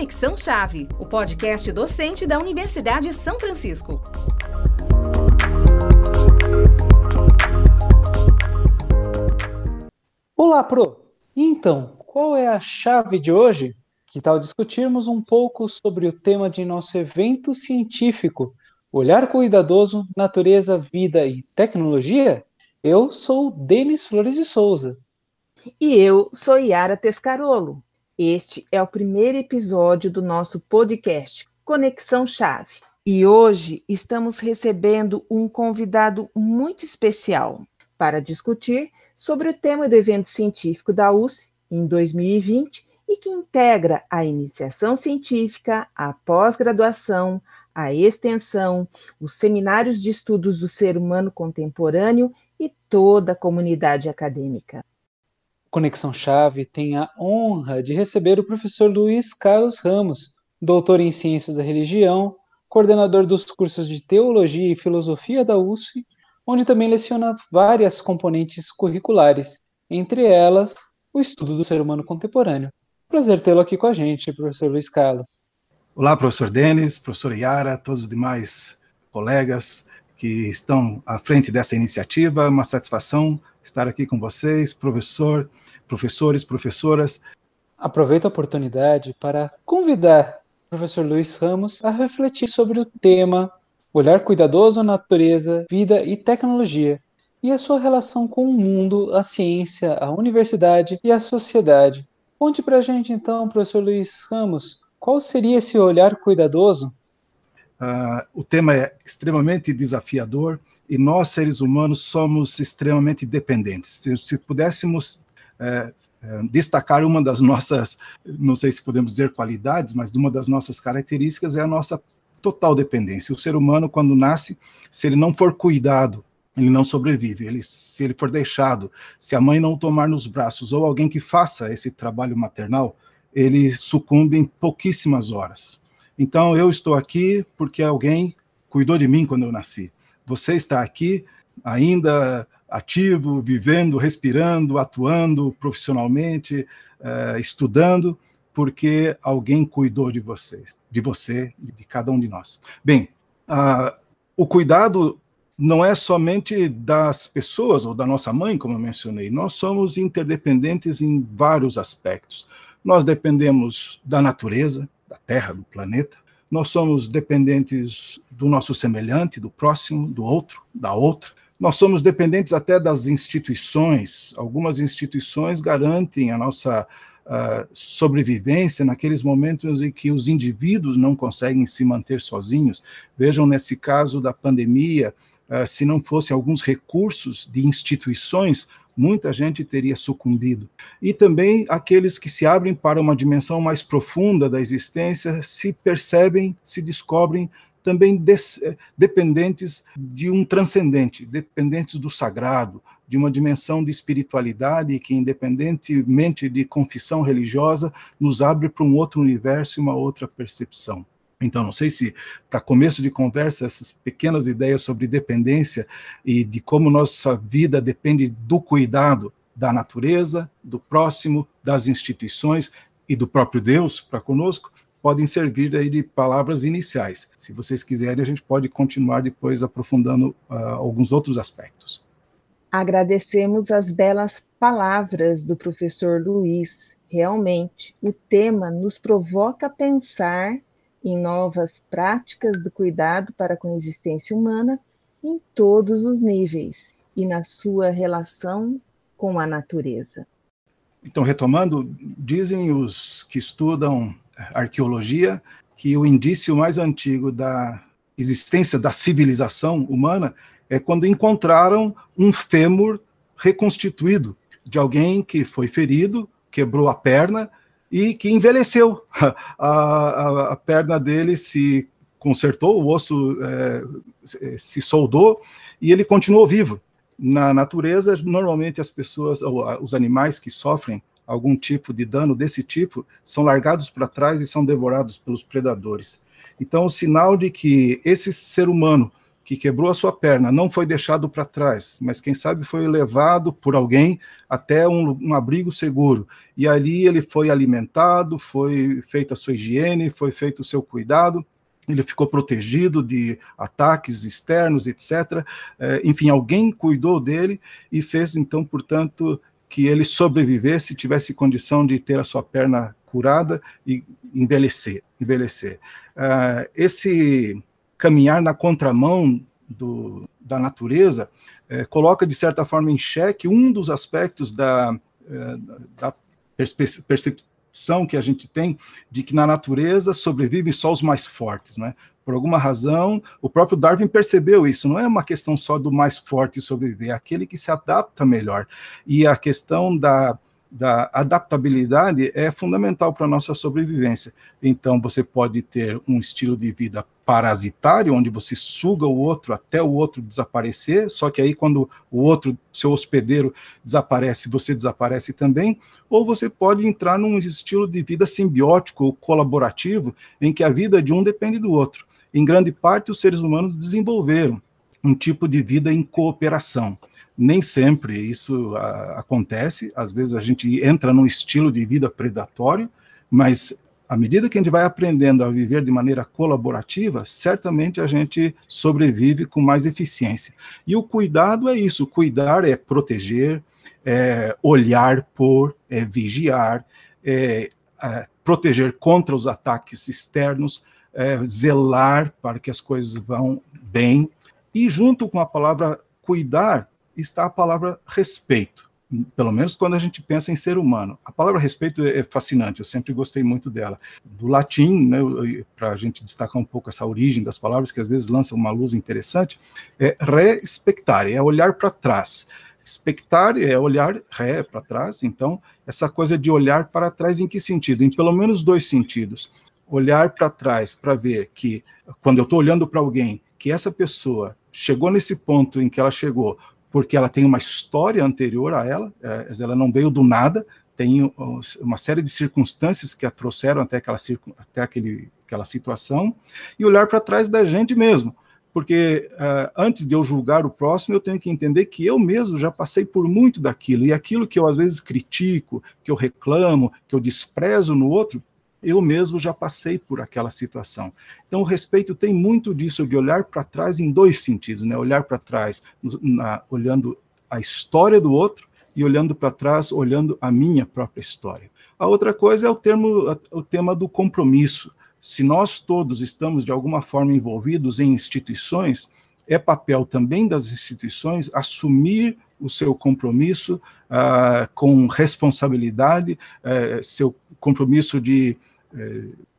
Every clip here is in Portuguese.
Conexão Chave, o podcast docente da Universidade São Francisco. Olá, Pro! Então, qual é a chave de hoje? Que tal discutirmos um pouco sobre o tema de nosso evento científico, Olhar Cuidadoso, Natureza, Vida e Tecnologia? Eu sou Denis Flores de Souza. E eu sou Yara Tescarolo. Este é o primeiro episódio do nosso podcast Conexão Chave. E hoje estamos recebendo um convidado muito especial para discutir sobre o tema do evento científico da USP em 2020 e que integra a iniciação científica, a pós-graduação, a extensão, os seminários de estudos do ser humano contemporâneo e toda a comunidade acadêmica. Conexão Chave tem a honra de receber o professor Luiz Carlos Ramos, doutor em Ciências da Religião, coordenador dos cursos de Teologia e Filosofia da USF, onde também leciona várias componentes curriculares, entre elas o estudo do ser humano contemporâneo. Prazer tê-lo aqui com a gente, professor Luiz Carlos. Olá, professor Denis, professor Yara, todos os demais colegas que estão à frente dessa iniciativa. Uma satisfação estar aqui com vocês, professor, professores, professoras. Aproveito a oportunidade para convidar o professor Luiz Ramos a refletir sobre o tema Olhar cuidadoso, natureza, vida e tecnologia, e a sua relação com o mundo, a ciência, a universidade e a sociedade. Conte para a gente então, professor Luiz Ramos, qual seria esse olhar cuidadoso Uh, o tema é extremamente desafiador e nós, seres humanos, somos extremamente dependentes. Se, se pudéssemos é, é, destacar uma das nossas, não sei se podemos dizer qualidades, mas uma das nossas características é a nossa total dependência. O ser humano, quando nasce, se ele não for cuidado, ele não sobrevive. Ele, se ele for deixado, se a mãe não o tomar nos braços ou alguém que faça esse trabalho maternal, ele sucumbe em pouquíssimas horas. Então eu estou aqui porque alguém cuidou de mim quando eu nasci. Você está aqui ainda ativo, vivendo, respirando, atuando profissionalmente, uh, estudando, porque alguém cuidou de você, de você, de cada um de nós. Bem, uh, o cuidado não é somente das pessoas ou da nossa mãe, como eu mencionei. Nós somos interdependentes em vários aspectos. Nós dependemos da natureza, da Terra, do planeta. Nós somos dependentes do nosso semelhante, do próximo, do outro, da outra. Nós somos dependentes até das instituições. Algumas instituições garantem a nossa uh, sobrevivência naqueles momentos em que os indivíduos não conseguem se manter sozinhos. Vejam nesse caso da pandemia, uh, se não fossem alguns recursos de instituições, muita gente teria sucumbido. E também aqueles que se abrem para uma dimensão mais profunda da existência se percebem, se descobrem também des, eh, dependentes de um transcendente, dependentes do sagrado, de uma dimensão de espiritualidade que, independentemente de confissão religiosa, nos abre para um outro universo e uma outra percepção. Então, não sei se, para começo de conversa, essas pequenas ideias sobre dependência e de como nossa vida depende do cuidado da natureza, do próximo, das instituições e do próprio Deus para conosco, podem servir aí de palavras iniciais. Se vocês quiserem, a gente pode continuar depois aprofundando uh, alguns outros aspectos. Agradecemos as belas palavras do professor Luiz. Realmente, o tema nos provoca a pensar em novas práticas do cuidado para com a existência humana em todos os níveis e na sua relação com a natureza. Então, retomando, dizem os que estudam arqueologia que o indício mais antigo da existência da civilização humana é quando encontraram um fêmur reconstituído de alguém que foi ferido, quebrou a perna e que envelheceu. A, a, a perna dele se consertou, o osso é, se soldou e ele continuou vivo. Na natureza, normalmente as pessoas, os animais que sofrem algum tipo de dano desse tipo são largados para trás e são devorados pelos predadores. Então, o sinal de que esse ser humano que quebrou a sua perna, não foi deixado para trás, mas quem sabe foi levado por alguém até um, um, abrigo seguro. E ali ele foi alimentado, foi feita a sua higiene, foi feito o seu cuidado, ele ficou protegido de ataques externos, etc. É, enfim, alguém cuidou dele e fez, então, portanto, que ele sobrevivesse, tivesse condição de ter a sua perna curada e envelhecer. envelhecer. Uh, esse caminhar na contramão do, da natureza, é, coloca, de certa forma, em xeque um dos aspectos da, é, da percepção que a gente tem de que na natureza sobrevivem só os mais fortes, né? Por alguma razão, o próprio Darwin percebeu isso. Não é uma questão só do mais forte sobreviver, é aquele que se adapta melhor. E a questão da, da adaptabilidade é fundamental para a nossa sobrevivência. Então, você pode ter um estilo de vida parasitário, onde você suga o outro até o outro desaparecer, só que aí quando o outro, seu hospedeiro, desaparece, você desaparece também, ou você pode entrar num estilo de vida simbiótico colaborativo, em que a vida de um depende do outro. Em grande parte, os seres humanos desenvolveram um tipo de vida em cooperação. Nem sempre isso a, acontece, às vezes a gente entra num estilo de vida predatório, mas à medida que a gente vai aprendendo a viver de maneira colaborativa, certamente a gente sobrevive com mais eficiência. E o cuidado é isso: cuidar é proteger, é olhar por, é vigiar, é, é proteger contra os ataques externos, é, zelar para que as coisas vão bem. E junto com a palavra cuidar, está a palavra respeito, pelo menos quando a gente pensa em ser humano. A palavra respeito é fascinante, eu sempre gostei muito dela. Do latim, né, para a gente destacar um pouco essa origem das palavras, que às vezes lança uma luz interessante, é respectare, é olhar para trás. Expectar é olhar ré para trás, então, essa coisa de olhar para trás em que sentido? Em pelo menos dois sentidos. Olhar para trás para ver que, quando eu estou olhando para alguém, que essa pessoa chegou nesse ponto em que ela chegou porque ela tem uma história anterior a ela, é, ela não veio do nada, tem uma série de circunstâncias que a trouxeram até aquela, até aquele, aquela situação, e olhar para trás da gente mesmo, porque uh, antes de eu julgar o próximo, eu tenho que entender que eu mesmo já passei por muito daquilo, e aquilo que eu às vezes critico, que eu reclamo, que eu desprezo no outro, eu mesmo já passei por aquela situação. Então, o respeito tem muito disso de olhar para trás em dois sentidos, né? Olhar para trás, na, olhando a história do outro e olhando para trás, olhando a minha própria história. A outra coisa é o, termo, o tema do compromisso. Se nós todos estamos de alguma forma envolvidos em instituições, é papel também das instituições assumir o seu compromisso uh, com responsabilidade, uh, seu compromisso de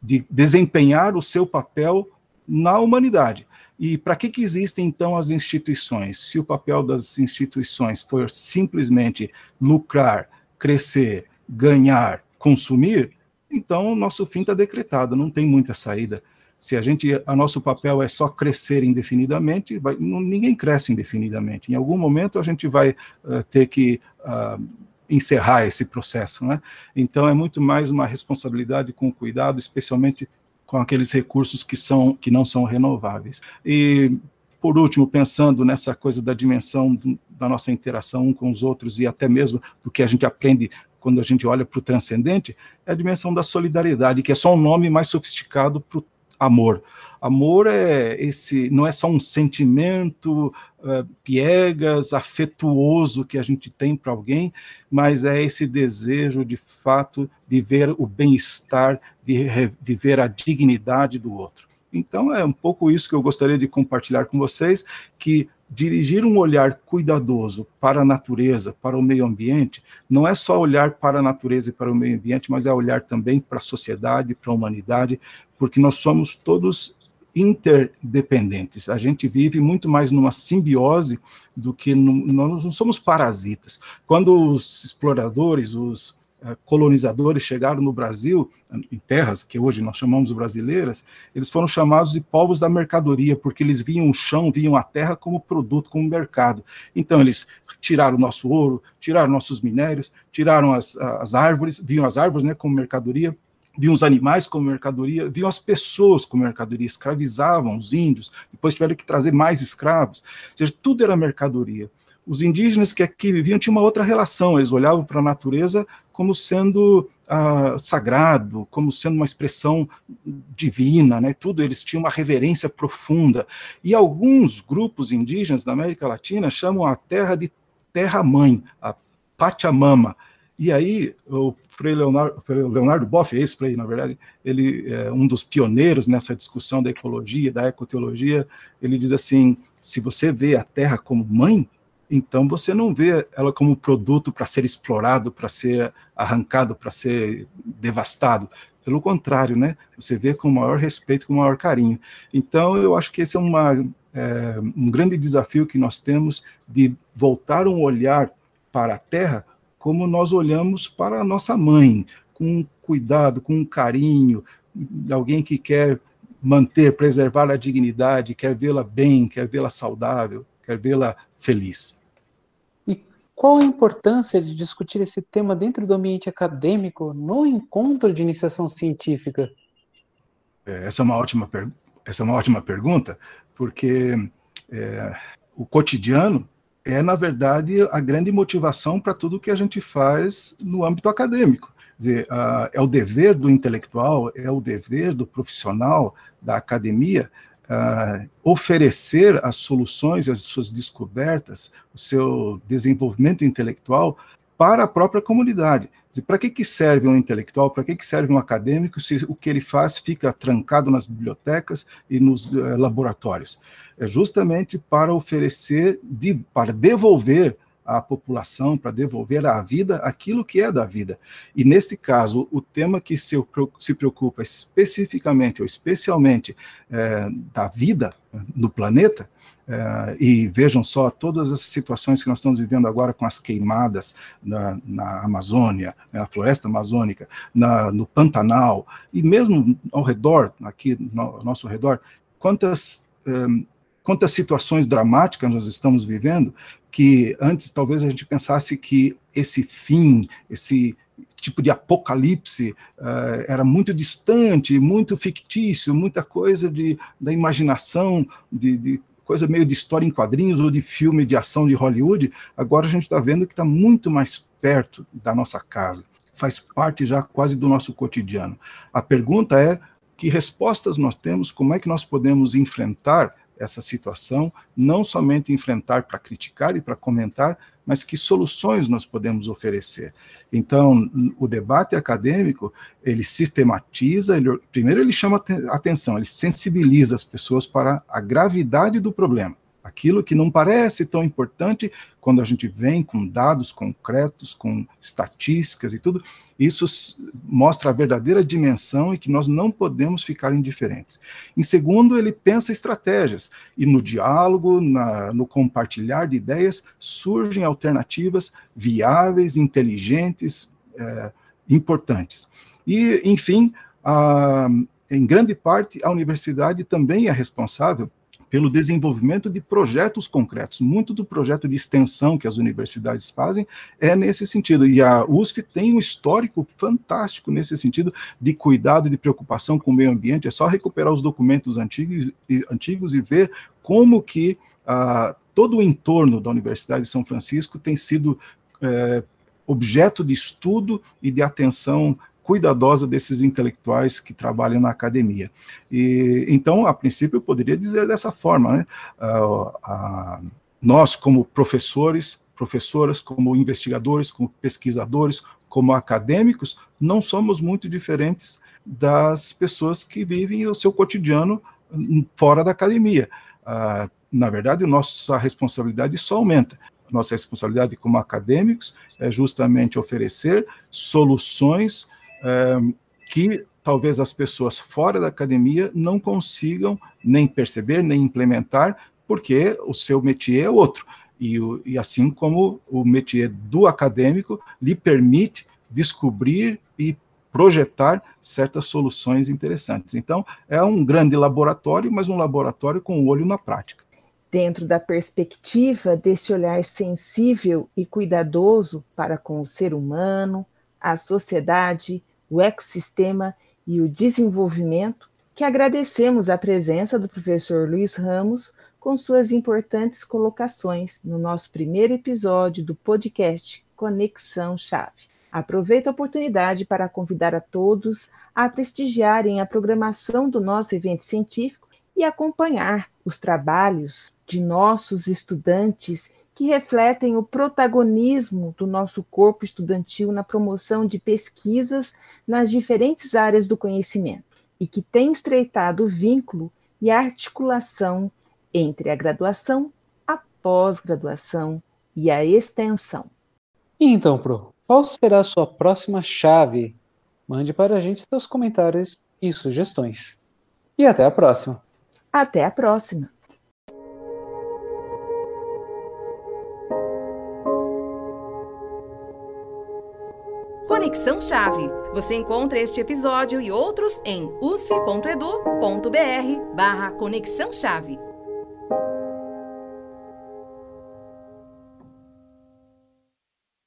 de desempenhar o seu papel na humanidade. E para que, que existem, então, as instituições? Se o papel das instituições for simplesmente lucrar, crescer, ganhar, consumir, então nosso fim está decretado, não tem muita saída. Se a gente, a nosso papel é só crescer indefinidamente, vai, não, ninguém cresce indefinidamente. Em algum momento a gente vai uh, ter que uh, encerrar esse processo. Né? Então, é muito mais uma responsabilidade com cuidado, especialmente com aqueles recursos que, são, que não são renováveis. E, por último, pensando nessa coisa da dimensão da nossa interação um com os outros e até mesmo do que a gente aprende quando a gente olha para o transcendente, é a dimensão da solidariedade, que é só um nome mais sofisticado para o amor. Amor é esse, não é só um sentimento uh, piegas, afetuoso que a gente tem para alguém, mas é esse desejo de fato de ver o bem-estar, de, de ver a dignidade do outro. Então é um pouco isso que eu gostaria de compartilhar com vocês, que dirigir um olhar cuidadoso para a natureza, para o meio ambiente, não é só olhar para a natureza e para o meio ambiente, mas é olhar também para a sociedade, para a humanidade, porque nós somos todos interdependentes. A gente vive muito mais numa simbiose do que no, nós não somos parasitas. Quando os exploradores, os colonizadores chegaram no Brasil, em terras que hoje nós chamamos brasileiras, eles foram chamados de povos da mercadoria, porque eles viam o chão, viam a terra como produto, como mercado. Então eles tiraram o nosso ouro, tiraram nossos minérios, tiraram as, as árvores, viam as árvores né, como mercadoria, viam os animais como mercadoria, viam as pessoas como mercadoria, escravizavam os índios, depois tiveram que trazer mais escravos, ou seja, tudo era mercadoria. Os indígenas que aqui viviam tinham uma outra relação, eles olhavam para a natureza como sendo ah, sagrado, como sendo uma expressão divina, né? tudo, eles tinham uma reverência profunda. E alguns grupos indígenas da América Latina chamam a terra de terra-mãe, a Pachamama, e aí, o Frei Leonardo, Leonardo Boff, esse Frei, na verdade, ele é um dos pioneiros nessa discussão da ecologia, da ecoteologia, ele diz assim, se você vê a Terra como mãe, então você não vê ela como produto para ser explorado, para ser arrancado, para ser devastado. Pelo contrário, né? Você vê com o maior respeito, com o maior carinho. Então, eu acho que esse é, uma, é um grande desafio que nós temos de voltar um olhar para a Terra como nós olhamos para a nossa mãe, com cuidado, com carinho, alguém que quer manter, preservar a dignidade, quer vê-la bem, quer vê-la saudável, quer vê-la feliz. Qual a importância de discutir esse tema dentro do ambiente acadêmico no encontro de iniciação científica? É, essa é uma ótima, essa é uma ótima pergunta, porque é, o cotidiano é, na verdade, a grande motivação para tudo que a gente faz no âmbito acadêmico. Dizer, é o dever do intelectual, é o dever do profissional da academia uh, oferecer as soluções, as suas descobertas, o seu desenvolvimento intelectual para a própria comunidade. Para que, que serve um intelectual, para que, que serve um acadêmico se o que ele faz fica trancado nas bibliotecas e nos uh, laboratórios? É justamente para oferecer, de, para devolver à população, para devolver à vida aquilo que é da vida. E neste caso, o tema que se, se preocupa especificamente ou especialmente é, da vida no planeta, é, e vejam só todas as situações que nós estamos vivendo agora com as queimadas na, na Amazônia, na floresta amazônica, na, no Pantanal, e mesmo ao redor, aqui no, ao nosso redor, quantas, um, quantas situações dramáticas nós estamos vivendo, que antes talvez a gente pensasse que esse fim, esse tipo de apocalipse uh, era muito distante, muito fictício, muita coisa de, da imaginação, de, de coisa meio de história em quadrinhos ou de filme de ação de Hollywood, agora a gente está vendo que está muito mais perto da nossa casa, faz parte já quase do nosso cotidiano. A pergunta é: que respostas nós temos, como é que nós podemos enfrentar essa situação, não somente enfrentar para criticar e para comentar, mas que soluções nós podemos oferecer. Então, o debate acadêmico, ele sistematiza, ele, primeiro ele chama atenção, ele sensibiliza as pessoas para a gravidade do problema. Aquilo que não parece tão importante, quando a gente vem com dados concretos, com estatísticas e tudo, isso mostra a verdadeira dimensão e que nós não podemos ficar indiferentes. Em segundo, ele pensa estratégias, e no diálogo, na, no compartilhar de ideias, surgem alternativas viáveis, inteligentes, é, importantes. E, enfim, a, em grande parte, a universidade também é responsável pelo desenvolvimento de projetos concretos. Muito do projeto de extensão que as universidades fazem é nesse sentido. E a USF tem um histórico fantástico nesse sentido de cuidado e de preocupação com o meio ambiente. É só recuperar os documentos antigos e, antigos e ver como que ah, todo o entorno da Universidade de São Francisco tem sido é, objeto de estudo e de atenção cuidadosa desses intelectuais que trabalham na academia. E então, a princípio, eu poderia dizer dessa forma, né? Uh, nós, como professores, professoras, como investigadores, como pesquisadores, como acadêmicos, não somos muito diferentes das pessoas que vivem o seu cotidiano fora da academia. Uh, na verdade, nossa responsabilidade só aumenta nossa responsabilidade como acadêmicos é justamente oferecer soluções que talvez as pessoas fora da academia não consigam nem perceber, nem implementar, porque o seu métier é outro. E, e assim como o métier do acadêmico lhe permite descobrir e projetar certas soluções interessantes. Então, é um grande laboratório, mas um laboratório com o olho na prática. Dentro da perspectiva desse olhar sensível e cuidadoso para com o ser humano, a sociedade o ecossistema e o desenvolvimento, que agradecemos a presença do professor Luiz Ramos com suas importantes colocações no nosso primeiro episódio do podcast Conexão Chave. Aproveito a oportunidade para convidar a todos a prestigiarem a programação do nosso evento científico e acompanhar os trabalhos de nossos estudantes que refletem o protagonismo do nosso corpo estudantil na promoção de pesquisas nas diferentes áreas do conhecimento e que tem estreitado o vínculo e a articulação entre a graduação, a pós-graduação e a extensão. então, Pro, qual será a sua próxima chave? Mande para a gente seus comentários e sugestões. E até a próxima! Até a próxima! Conexão Chave. Você encontra este episódio e outros em usf.edu.br barra Conexão Chave.